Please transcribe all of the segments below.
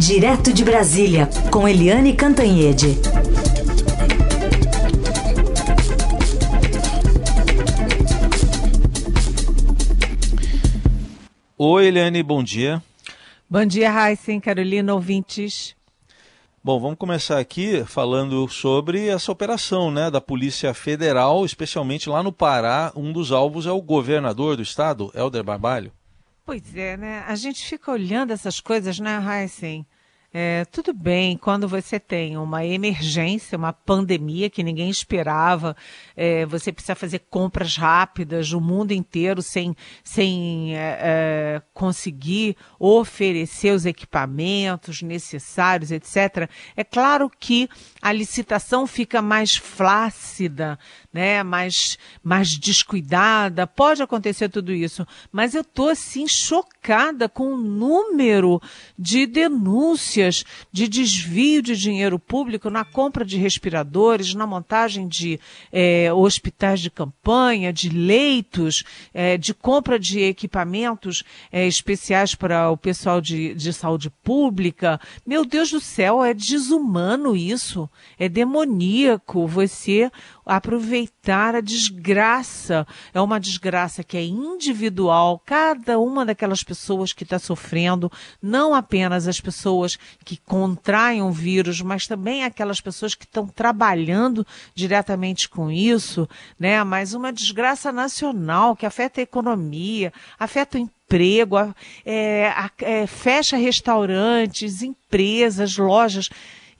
Direto de Brasília, com Eliane Cantanhede. Oi, Eliane, bom dia. Bom dia, Raíssen, Carolina, ouvintes. Bom, vamos começar aqui falando sobre essa operação né, da Polícia Federal, especialmente lá no Pará. Um dos alvos é o governador do estado, Helder Barbalho. Pois é, né? A gente fica olhando essas coisas, né, Heisen? É, tudo bem, quando você tem uma emergência, uma pandemia que ninguém esperava, é, você precisa fazer compras rápidas no mundo inteiro sem, sem é, é, conseguir oferecer os equipamentos necessários, etc. É claro que a licitação fica mais flácida, né, mais, mais descuidada, pode acontecer tudo isso, mas eu estou assim chocada com o número de denúncias denúncias de desvio de dinheiro público na compra de respiradores, na montagem de é, hospitais de campanha, de leitos, é, de compra de equipamentos é, especiais para o pessoal de, de saúde pública. Meu Deus do céu, é desumano isso, é demoníaco você aproveitar a desgraça. É uma desgraça que é individual, cada uma daquelas pessoas que está sofrendo, não apenas as pessoas que contraem o vírus, mas também aquelas pessoas que estão trabalhando diretamente com isso, né? Mas uma desgraça nacional que afeta a economia, afeta o emprego, é, é, fecha restaurantes, empresas, lojas.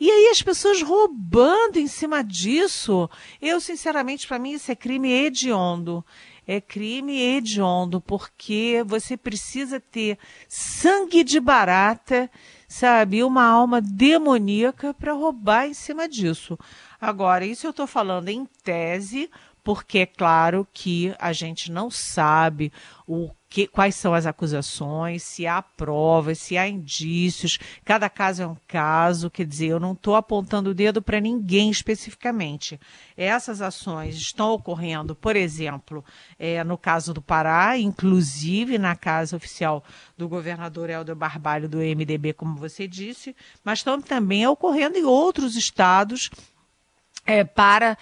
E aí as pessoas roubando em cima disso. Eu, sinceramente, para mim isso é crime hediondo. É crime hediondo, porque você precisa ter sangue de barata, sabe? Uma alma demoníaca para roubar em cima disso. Agora, isso eu estou falando em tese, porque é claro que a gente não sabe o que, quais são as acusações, se há provas, se há indícios. Cada caso é um caso, quer dizer, eu não estou apontando o dedo para ninguém especificamente. Essas ações estão ocorrendo, por exemplo, é, no caso do Pará, inclusive na casa oficial do governador Helder Barbalho do MDB, como você disse, mas estão também ocorrendo em outros estados é, para,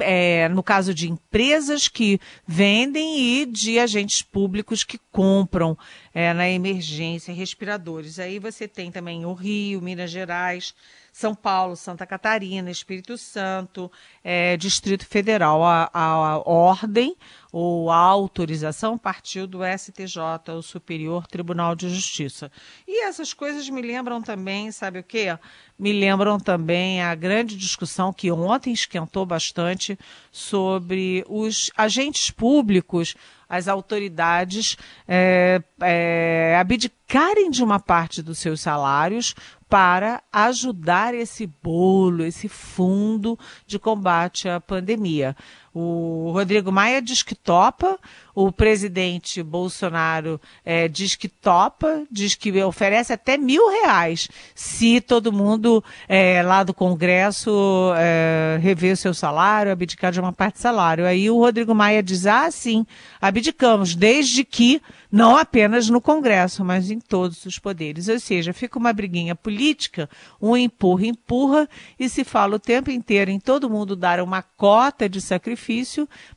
é, no caso de empresas que vendem e de agentes públicos que compram é, na emergência respiradores. Aí você tem também o Rio, Minas Gerais, São Paulo, Santa Catarina, Espírito Santo, é, Distrito Federal. A, a, a ordem ou a autorização partiu do STJ, o Superior Tribunal de Justiça. E essas coisas me lembram também, sabe o quê? Me lembram também a grande discussão que ontem esquentou bastante sobre os agentes públicos, as autoridades é, é, abdicarem de uma parte dos seus salários para ajudar esse bolo, esse fundo de combate à pandemia. O Rodrigo Maia diz que topa, o presidente Bolsonaro é, diz que topa, diz que oferece até mil reais se todo mundo é, lá do Congresso é, rever o seu salário, abdicar de uma parte do salário. Aí o Rodrigo Maia diz: ah, sim, abdicamos, desde que não apenas no Congresso, mas em todos os poderes. Ou seja, fica uma briguinha política, um empurra, empurra, e se fala o tempo inteiro em todo mundo dar uma cota de sacrifício,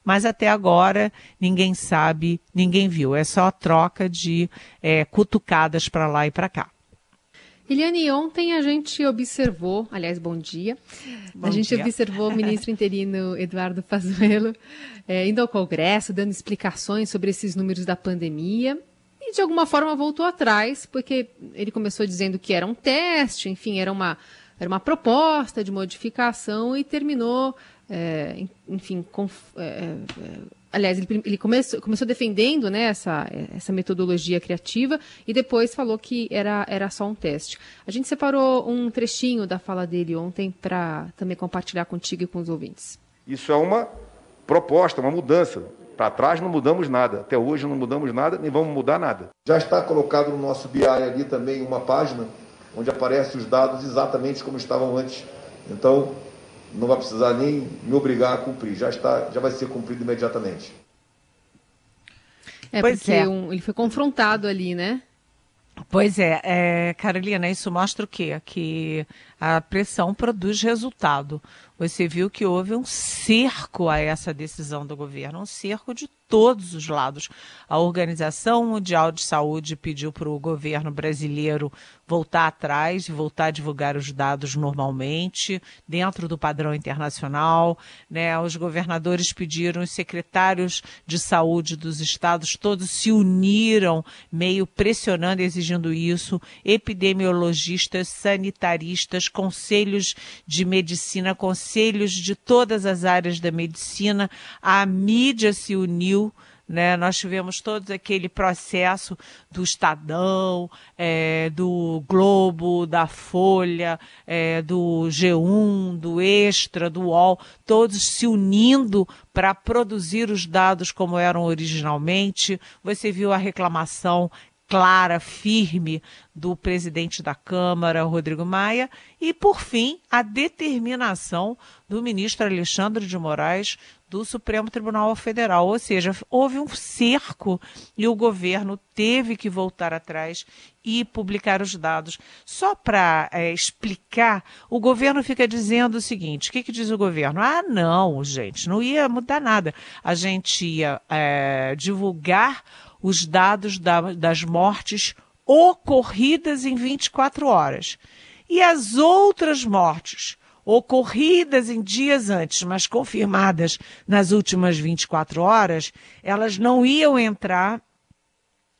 mas até agora ninguém sabe, ninguém viu. É só troca de é, cutucadas para lá e para cá. Eliane, ontem a gente observou, aliás, bom dia, bom a gente dia. observou o ministro interino Eduardo Pazuello é, indo ao Congresso, dando explicações sobre esses números da pandemia e de alguma forma voltou atrás, porque ele começou dizendo que era um teste, enfim, era uma, era uma proposta de modificação e terminou, é, enfim, com, é, aliás, ele, ele começou, começou defendendo né, essa, essa metodologia criativa e depois falou que era, era só um teste. A gente separou um trechinho da fala dele ontem para também compartilhar contigo e com os ouvintes. Isso é uma proposta, uma mudança. Para trás não mudamos nada. Até hoje não mudamos nada, nem vamos mudar nada. Já está colocado no nosso BI ali também uma página onde aparecem os dados exatamente como estavam antes. Então, não vai precisar nem me obrigar a cumprir, já está, já vai ser cumprido imediatamente. É pois porque é. Um, ele foi confrontado ali, né? Pois é, é, Carolina, isso mostra o quê? Que a pressão produz resultado. Você viu que houve um cerco a essa decisão do governo, um cerco de todos os lados. A Organização Mundial de Saúde pediu para o governo brasileiro voltar atrás e voltar a divulgar os dados normalmente, dentro do padrão internacional. Né? Os governadores pediram, os secretários de saúde dos estados todos se uniram, meio pressionando, exigindo isso. Epidemiologistas, sanitaristas, conselhos de medicina, conselhos de todas as áreas da medicina, a mídia se uniu né? Nós tivemos todo aquele processo do Estadão, é, do Globo, da Folha, é, do G1, do Extra, do UOL, todos se unindo para produzir os dados como eram originalmente. Você viu a reclamação clara, firme do presidente da Câmara, Rodrigo Maia, e, por fim, a determinação do ministro Alexandre de Moraes do Supremo Tribunal Federal. Ou seja, houve um cerco e o governo teve que voltar atrás e publicar os dados. Só para é, explicar, o governo fica dizendo o seguinte: o que, que, diz o governo? Ah, não, gente, não ia mudar nada. A gente ia é, divulgar os dados da, das mortes ocorridas em 24 horas. E as outras mortes ocorridas em dias antes, mas confirmadas nas últimas 24 horas, elas não iam entrar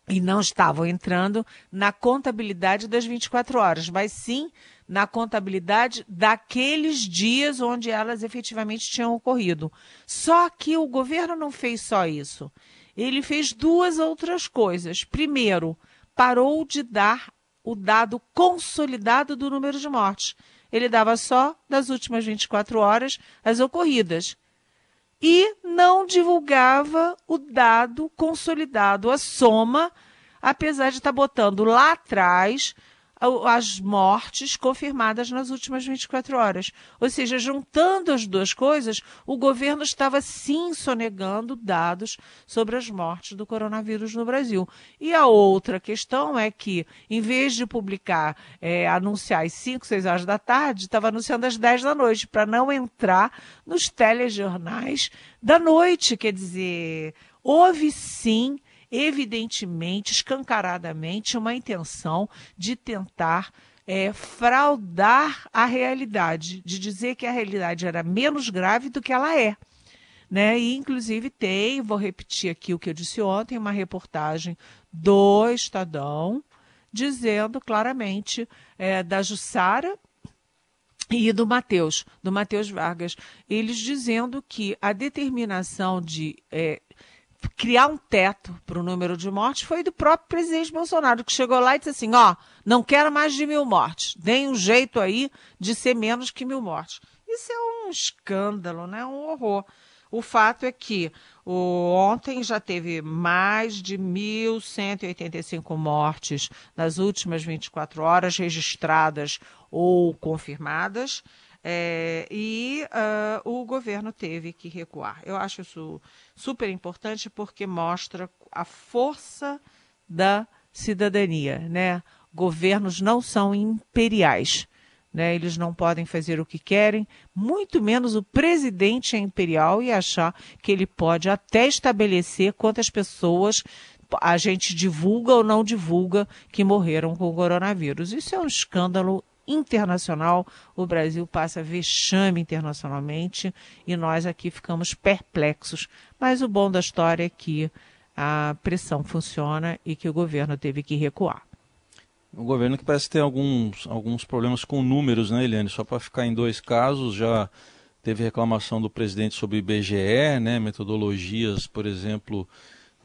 e não estavam entrando na contabilidade das 24 horas, mas sim na contabilidade daqueles dias onde elas efetivamente tinham ocorrido. Só que o governo não fez só isso. Ele fez duas outras coisas. Primeiro, parou de dar o dado consolidado do número de mortes ele dava só das últimas 24 horas as ocorridas. E não divulgava o dado consolidado, a soma, apesar de estar botando lá atrás as mortes confirmadas nas últimas 24 horas. Ou seja, juntando as duas coisas, o governo estava sim sonegando dados sobre as mortes do coronavírus no Brasil. E a outra questão é que, em vez de publicar, é, anunciar às 5, 6 horas da tarde, estava anunciando às 10 da noite, para não entrar nos telejornais da noite. Quer dizer, houve sim evidentemente, escancaradamente, uma intenção de tentar é, fraudar a realidade, de dizer que a realidade era menos grave do que ela é. Né? E, inclusive, tem, vou repetir aqui o que eu disse ontem, uma reportagem do Estadão dizendo claramente é, da Jussara e do Mateus, do Mateus Vargas, eles dizendo que a determinação de é, criar um teto para o número de mortes foi do próprio presidente Bolsonaro, que chegou lá e disse assim: ó, não quero mais de mil mortes, deem um jeito aí de ser menos que mil mortes. Isso é um escândalo, né? um horror. O fato é que o, ontem já teve mais de 1.185 mortes nas últimas 24 horas registradas ou confirmadas. É, e uh, o governo teve que recuar. Eu acho isso super importante porque mostra a força da cidadania, né? Governos não são imperiais, né? Eles não podem fazer o que querem, muito menos o presidente é imperial e achar que ele pode até estabelecer quantas pessoas a gente divulga ou não divulga que morreram com o coronavírus. Isso é um escândalo internacional, o Brasil passa vexame internacionalmente e nós aqui ficamos perplexos. Mas o bom da história é que a pressão funciona e que o governo teve que recuar. O governo que parece ter alguns, alguns problemas com números, né, Eliane? Só para ficar em dois casos, já teve reclamação do presidente sobre IBGE, né, metodologias, por exemplo,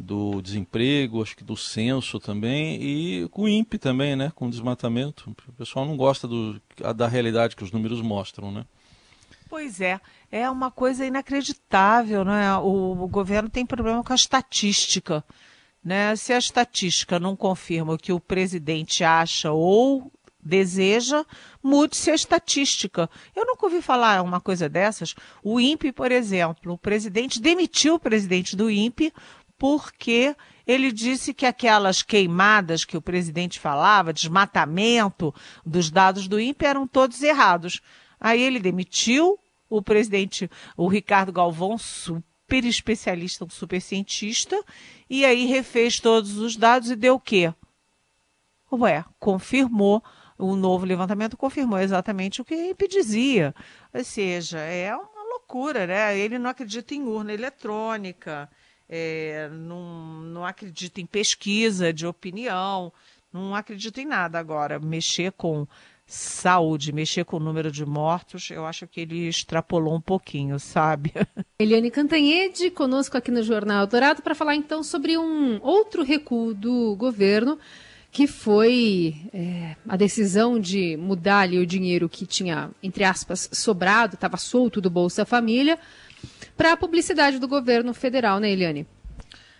do desemprego, acho que do censo também, e com o INPE também, né? Com o desmatamento. O pessoal não gosta do, da realidade que os números mostram, né? Pois é, é uma coisa inacreditável, né? O, o governo tem problema com a estatística. Né? Se a estatística não confirma o que o presidente acha ou deseja, mude-se a estatística. Eu nunca ouvi falar uma coisa dessas. O INPE, por exemplo, o presidente demitiu o presidente do INPE porque ele disse que aquelas queimadas que o presidente falava, desmatamento dos dados do INPE, eram todos errados. Aí ele demitiu o presidente, o Ricardo Galvão, super especialista, um super cientista, e aí refez todos os dados e deu o quê? Ué, confirmou, o novo levantamento confirmou exatamente o que ele dizia. Ou seja, é uma loucura, né? Ele não acredita em urna eletrônica, é, não, não acredita em pesquisa de opinião, não acredita em nada agora. Mexer com saúde, mexer com o número de mortos, eu acho que ele extrapolou um pouquinho, sabe? Eliane Cantanhede, conosco aqui no Jornal Dourado, para falar então sobre um outro recuo do governo, que foi é, a decisão de mudar ali o dinheiro que tinha, entre aspas, sobrado, estava solto do Bolsa Família, para a publicidade do governo federal, né, Eliane?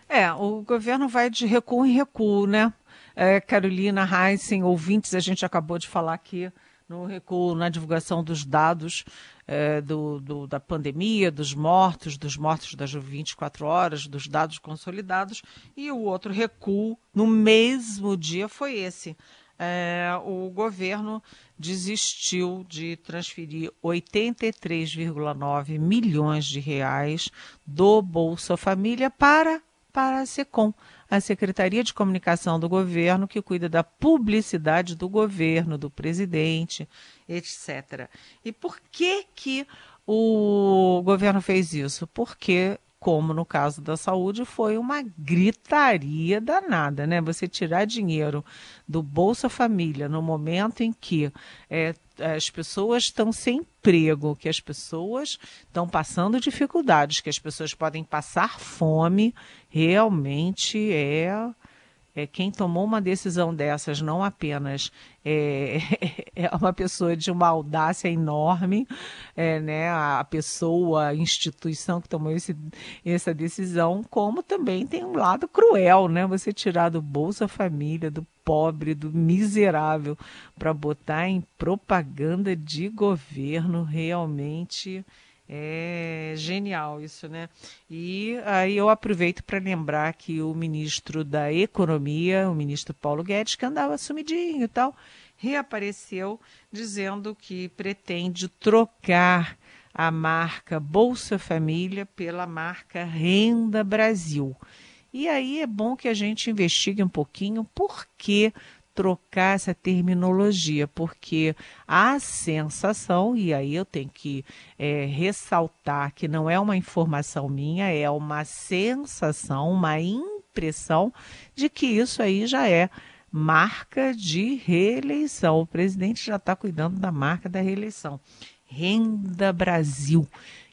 É, o governo vai de recuo em recuo, né? é, Carolina Heissen, ouvintes, a gente acabou de falar aqui no recuo na divulgação dos dados é, do, do, da pandemia, dos mortos, dos mortos das 24 horas, dos dados consolidados, e o outro recuo no mesmo dia foi esse. É, o governo desistiu de transferir 83,9 milhões de reais do Bolsa Família para, para a SECOM a Secretaria de Comunicação do Governo, que cuida da publicidade do governo, do presidente, etc. E por que que o governo fez isso? Porque como no caso da saúde, foi uma gritaria danada, né? Você tirar dinheiro do Bolsa Família no momento em que é, as pessoas estão sem emprego, que as pessoas estão passando dificuldades, que as pessoas podem passar fome, realmente é é, quem tomou uma decisão dessas não apenas é, é uma pessoa de uma audácia enorme, é, né, a pessoa, a instituição que tomou esse, essa decisão, como também tem um lado cruel, né? Você tirar do Bolsa Família, do pobre, do miserável, para botar em propaganda de governo realmente é genial isso, né? E aí eu aproveito para lembrar que o ministro da Economia, o ministro Paulo Guedes, que andava sumidinho e tal, reapareceu dizendo que pretende trocar a marca Bolsa Família pela marca Renda Brasil. E aí é bom que a gente investigue um pouquinho por que trocar essa terminologia, porque a sensação, e aí eu tenho que é, ressaltar que não é uma informação minha, é uma sensação, uma impressão de que isso aí já é marca de reeleição. O presidente já está cuidando da marca da reeleição. Renda Brasil.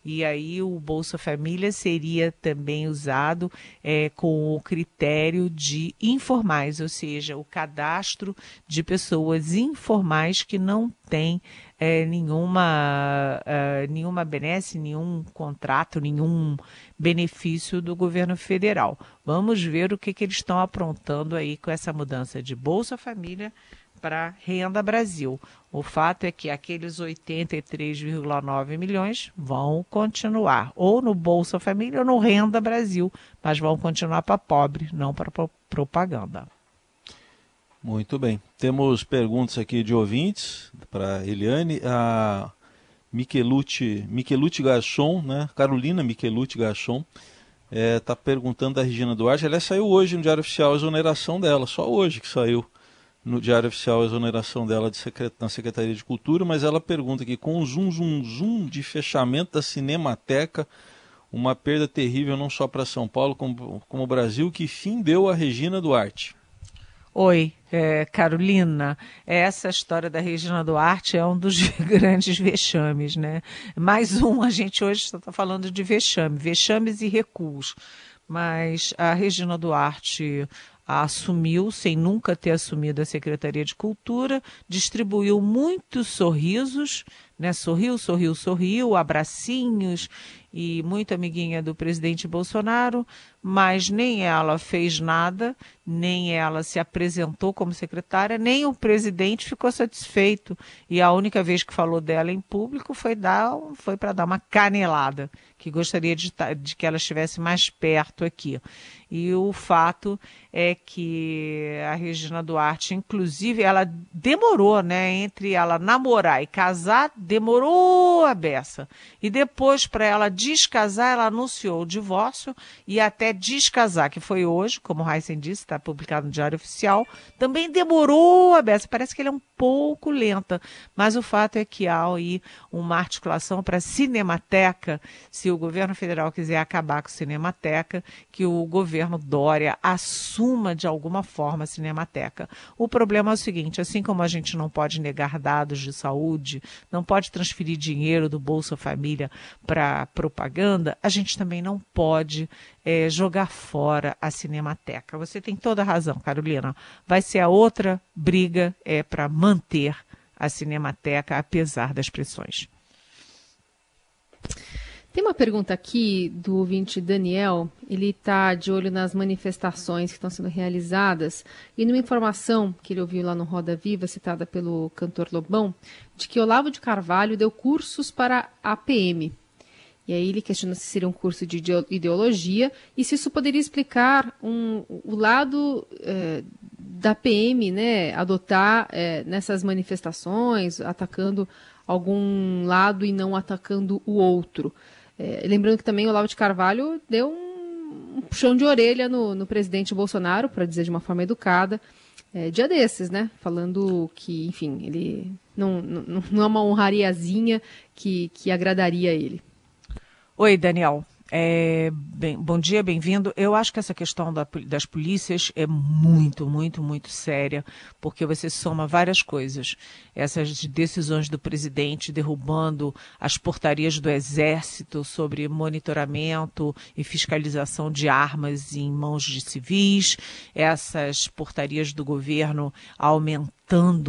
E aí o Bolsa Família seria também usado é, com o critério de informais, ou seja, o cadastro de pessoas informais que não têm é, nenhuma, uh, nenhuma benesse, nenhum contrato, nenhum benefício do governo federal. Vamos ver o que, que eles estão aprontando aí com essa mudança de Bolsa Família para Renda Brasil. O fato é que aqueles 83,9 milhões vão continuar ou no Bolsa Família ou no Renda Brasil, mas vão continuar para pobre, não para propaganda. Muito bem. Temos perguntas aqui de ouvintes para Eliane. A Michelucci, Michelucci Garçon, né? Carolina Michelucci Garçon, está é, tá perguntando da Regina Duarte. Ela saiu hoje no Diário Oficial a exoneração dela, só hoje que saiu no Diário Oficial a exoneração dela de secret... na Secretaria de Cultura, mas ela pergunta aqui, com o zoom, zoom, zoom de fechamento da Cinemateca, uma perda terrível não só para São Paulo, como, como o Brasil, que fim deu a Regina Duarte? Oi, é, Carolina, essa história da Regina Duarte é um dos grandes vexames, né? Mais um, a gente hoje está falando de vexame, vexames e recuos. Mas a Regina Duarte assumiu, sem nunca ter assumido a Secretaria de Cultura, distribuiu muitos sorrisos, né? Sorriu, sorriu, sorriu, abracinhos e muito amiguinha do presidente Bolsonaro, mas nem ela fez nada, nem ela se apresentou como secretária, nem o presidente ficou satisfeito. E a única vez que falou dela em público foi, dar, foi para dar uma canelada, que gostaria de, de que ela estivesse mais perto aqui. E o fato é que a Regina Duarte, inclusive, ela demorou, né? Entre ela namorar e casar, demorou a beça. E depois, para ela descasar, ela anunciou o divórcio e até descasar, que foi hoje, como o Heisen disse, está publicado no Diário Oficial, também demorou a beça. Parece que ele é um pouco lenta, mas o fato é que há aí uma articulação para a Cinemateca, se o governo federal quiser acabar com a Cinemateca, que o governo Dória assuma de alguma forma a Cinemateca. O problema é o seguinte, assim como a gente não pode negar dados de saúde, não pode transferir dinheiro do Bolsa Família para propaganda, a gente também não pode é, jogar fora a Cinemateca. Você tem toda a razão, Carolina. Vai ser a outra briga é para manter a Cinemateca, apesar das pressões. Tem uma pergunta aqui do ouvinte Daniel. Ele está de olho nas manifestações que estão sendo realizadas e numa informação que ele ouviu lá no Roda Viva, citada pelo cantor Lobão, de que Olavo de Carvalho deu cursos para a PM, e aí ele questiona se seria um curso de ideologia e se isso poderia explicar um, o lado é, da PM né, adotar é, nessas manifestações, atacando algum lado e não atacando o outro. É, lembrando que também o Olavo de Carvalho deu um, um puxão de orelha no, no presidente Bolsonaro, para dizer de uma forma educada, é, dia desses, né? Falando que, enfim, ele não, não, não é uma honrariazinha que, que agradaria a ele. Oi, Daniel. É, bem, bom dia, bem-vindo. Eu acho que essa questão da, das polícias é muito, muito, muito séria, porque você soma várias coisas. Essas decisões do presidente derrubando as portarias do Exército sobre monitoramento e fiscalização de armas em mãos de civis, essas portarias do governo aumentando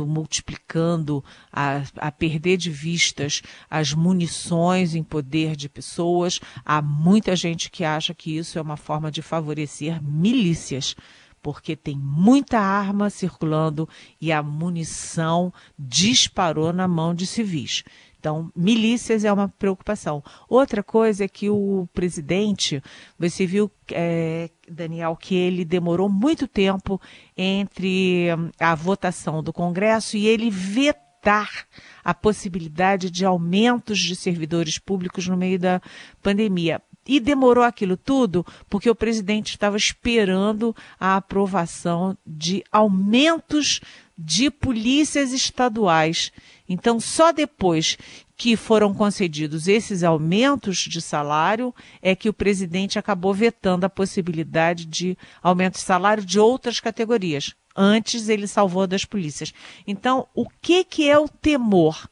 multiplicando, a, a perder de vistas as munições em poder de pessoas. Há muita gente que acha que isso é uma forma de favorecer milícias porque tem muita arma circulando e a munição disparou na mão de civis. Então, milícias é uma preocupação. Outra coisa é que o presidente, você viu, é, Daniel, que ele demorou muito tempo entre hum, a votação do Congresso e ele vetar a possibilidade de aumentos de servidores públicos no meio da pandemia. E demorou aquilo tudo porque o presidente estava esperando a aprovação de aumentos de polícias estaduais. Então, só depois que foram concedidos esses aumentos de salário é que o presidente acabou vetando a possibilidade de aumento de salário de outras categorias. Antes ele salvou das polícias. Então, o que, que é o temor?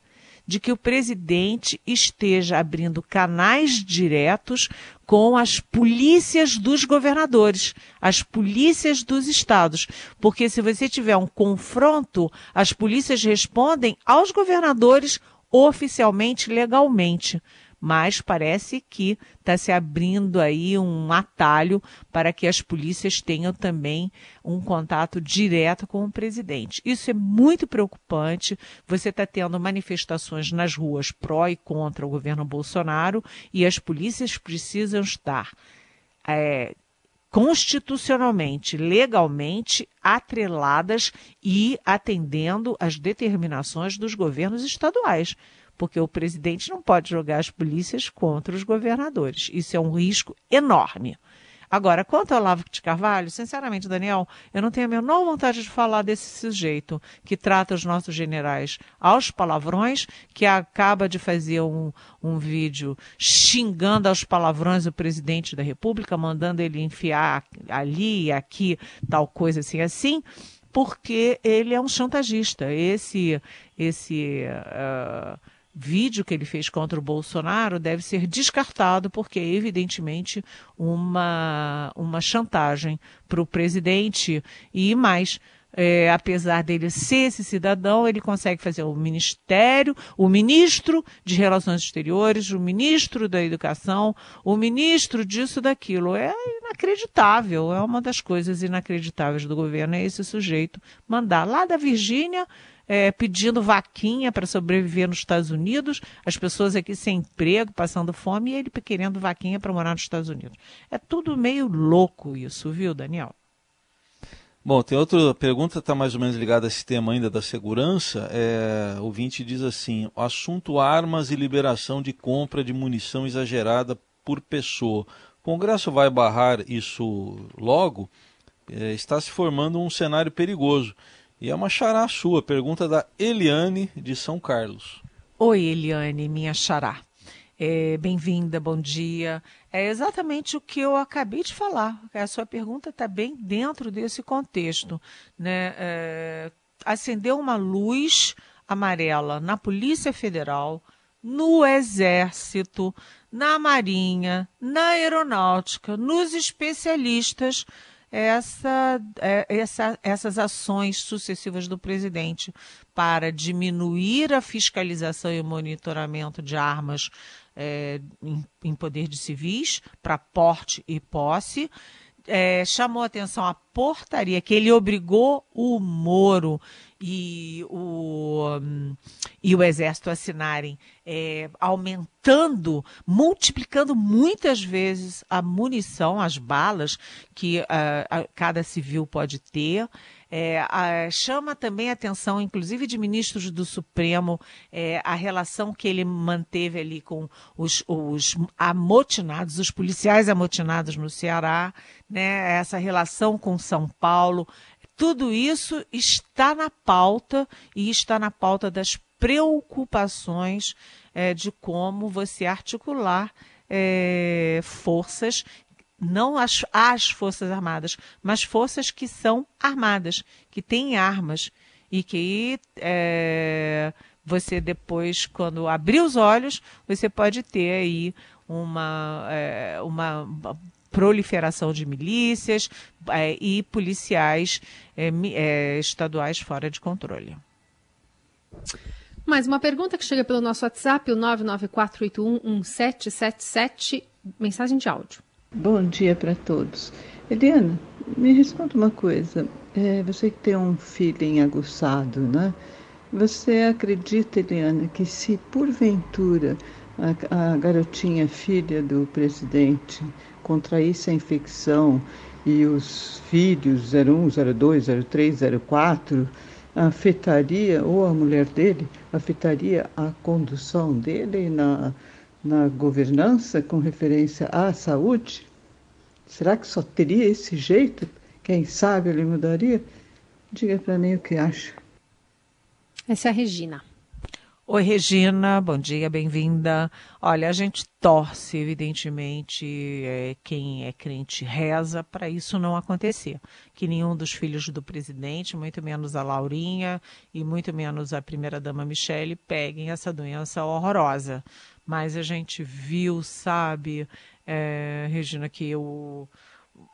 De que o presidente esteja abrindo canais diretos com as polícias dos governadores, as polícias dos estados. Porque se você tiver um confronto, as polícias respondem aos governadores oficialmente, legalmente mas parece que está se abrindo aí um atalho para que as polícias tenham também um contato direto com o presidente. Isso é muito preocupante. Você está tendo manifestações nas ruas pró e contra o governo Bolsonaro e as polícias precisam estar é, constitucionalmente, legalmente atreladas e atendendo às determinações dos governos estaduais porque o presidente não pode jogar as polícias contra os governadores. Isso é um risco enorme. Agora, quanto ao Olavo de Carvalho, sinceramente, Daniel, eu não tenho a menor vontade de falar desse sujeito que trata os nossos generais aos palavrões, que acaba de fazer um, um vídeo xingando aos palavrões o presidente da República, mandando ele enfiar ali e aqui tal coisa assim assim, porque ele é um chantagista. Esse, esse uh, vídeo que ele fez contra o Bolsonaro deve ser descartado, porque é evidentemente uma, uma chantagem para o presidente e mais. é, apesar dele ser esse cidadão, ele consegue fazer o ministério, o ministro de Relações Exteriores, o ministro da Educação, o ministro disso, daquilo. É inacreditável, é uma das coisas inacreditáveis do governo, é esse sujeito mandar lá da Virgínia é, pedindo vaquinha para sobreviver nos Estados Unidos, as pessoas aqui sem emprego, passando fome, e ele querendo vaquinha para morar nos Estados Unidos. É tudo meio louco isso, viu, Daniel? Bom, tem outra pergunta, está mais ou menos ligada a esse tema ainda da segurança. É, o Vinte diz assim: o assunto armas e liberação de compra de munição exagerada por pessoa. O Congresso vai barrar isso logo? É, está se formando um cenário perigoso. E é uma xará sua, pergunta da Eliane de São Carlos. Oi, Eliane, minha xará. É, Bem-vinda, bom dia. É exatamente o que eu acabei de falar. A sua pergunta está bem dentro desse contexto. Né? É, acendeu uma luz amarela na Polícia Federal, no Exército, na Marinha, na Aeronáutica, nos especialistas essa, é, essa, essas ações sucessivas do presidente para diminuir a fiscalização e o monitoramento de armas é, em, em poder de civis para porte e posse. É, chamou atenção a portaria que ele obrigou o Moro e o, e o Exército assinarem, é, aumentando, multiplicando muitas vezes a munição, as balas que uh, cada civil pode ter. É, a, chama também a atenção, inclusive de ministros do Supremo, é, a relação que ele manteve ali com os, os amotinados, os policiais amotinados no Ceará, né, essa relação com São Paulo. Tudo isso está na pauta e está na pauta das preocupações é, de como você articular é, forças, não as, as Forças Armadas, mas forças que são armadas, que têm armas e que é, você depois, quando abrir os olhos, você pode ter aí uma, é, uma proliferação de milícias é, e policiais é, é, estaduais fora de controle. Mais uma pergunta que chega pelo nosso WhatsApp, o 994811777, mensagem de áudio. Bom dia para todos. Eliana, me responda uma coisa. É, você que tem um feeling aguçado, né? Você acredita, Eliana, que se porventura a, a garotinha filha do presidente contraísse a infecção e os filhos 01, 02, 03, 04 afetaria, ou a mulher dele, afetaria a condução dele na, na governança com referência à saúde? Será que só teria esse jeito? Quem sabe ele mudaria? Diga para mim o que acha. Essa é a Regina. Oi, Regina, bom dia, bem-vinda. Olha, a gente torce, evidentemente, é, quem é crente reza para isso não acontecer. Que nenhum dos filhos do presidente, muito menos a Laurinha e muito menos a primeira-dama Michele, peguem essa doença horrorosa. Mas a gente viu, sabe, é, Regina, que o.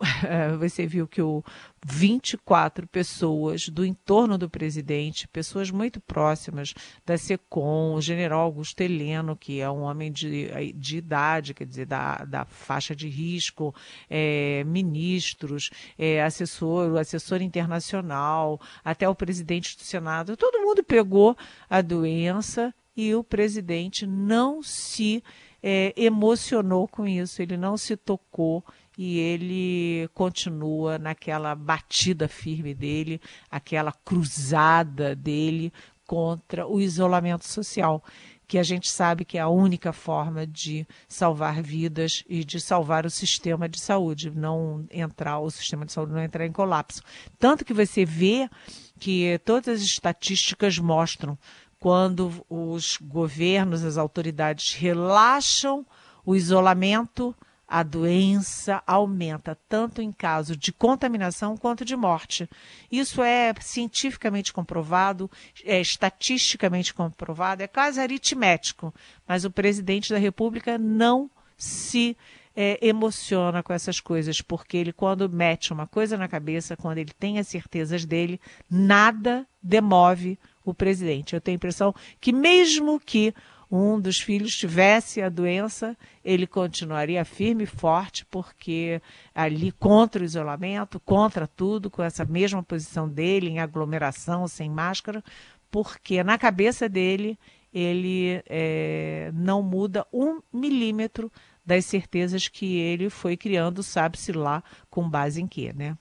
você viu que o 24 pessoas do entorno do presidente, pessoas muito próximas da SECOM, o general Augusto Heleno, que é um homem de, de idade, quer dizer, da, da faixa de risco, é, ministros, é, assessor, o assessor internacional, até o presidente do Senado, todo mundo pegou a doença e o presidente não se é, emocionou com isso, ele não se tocou e ele continua naquela batida firme dele, aquela cruzada dele contra o isolamento social, que a gente sabe que é a única forma de salvar vidas e de salvar o sistema de saúde, não entrar o sistema de saúde não entrar em colapso. Tanto que você vê que todas as estatísticas mostram quando os governos, as autoridades relaxam o isolamento, a doença aumenta, tanto em caso de contaminação quanto de morte. Isso é cientificamente comprovado, é estatisticamente comprovado, é quase aritmético, mas o presidente da República não se é, emociona com essas coisas, porque ele, quando mete uma coisa na cabeça, quando ele tem as certezas dele, nada demove o presidente. Eu tenho a impressão que, mesmo que um dos filhos tivesse a doença, ele continuaria firme e forte, porque ali contra o isolamento, contra tudo, com essa mesma posição dele, em aglomeração, sem máscara, porque na cabeça dele ele é, não muda um milímetro das certezas que ele foi criando, sabe-se lá com base em quê, né?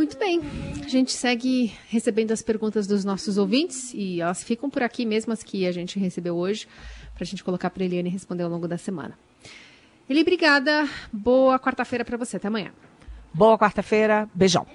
Muito bem, a gente segue recebendo as perguntas dos nossos ouvintes e elas ficam por aqui mesmo as que a gente recebeu hoje, para a gente colocar para Eliane responder ao longo da semana. Eli, obrigada. Boa quarta-feira para você. Até amanhã. Boa quarta-feira. Beijão.